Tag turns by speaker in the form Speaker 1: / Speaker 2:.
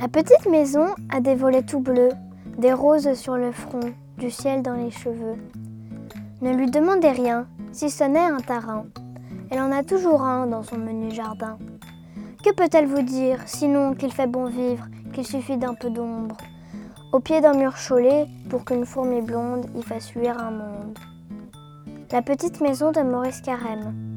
Speaker 1: La petite maison a des volets tout bleus, des roses sur le front, du ciel dans les cheveux. Ne lui demandez rien, si ce n'est un tarin. Elle en a toujours un dans son menu jardin. Que peut-elle vous dire, sinon qu'il fait bon vivre, qu'il suffit d'un peu d'ombre? Au pied d'un mur chaulé, pour qu'une fourmi blonde y fasse huir un monde. La petite maison de Maurice Carême.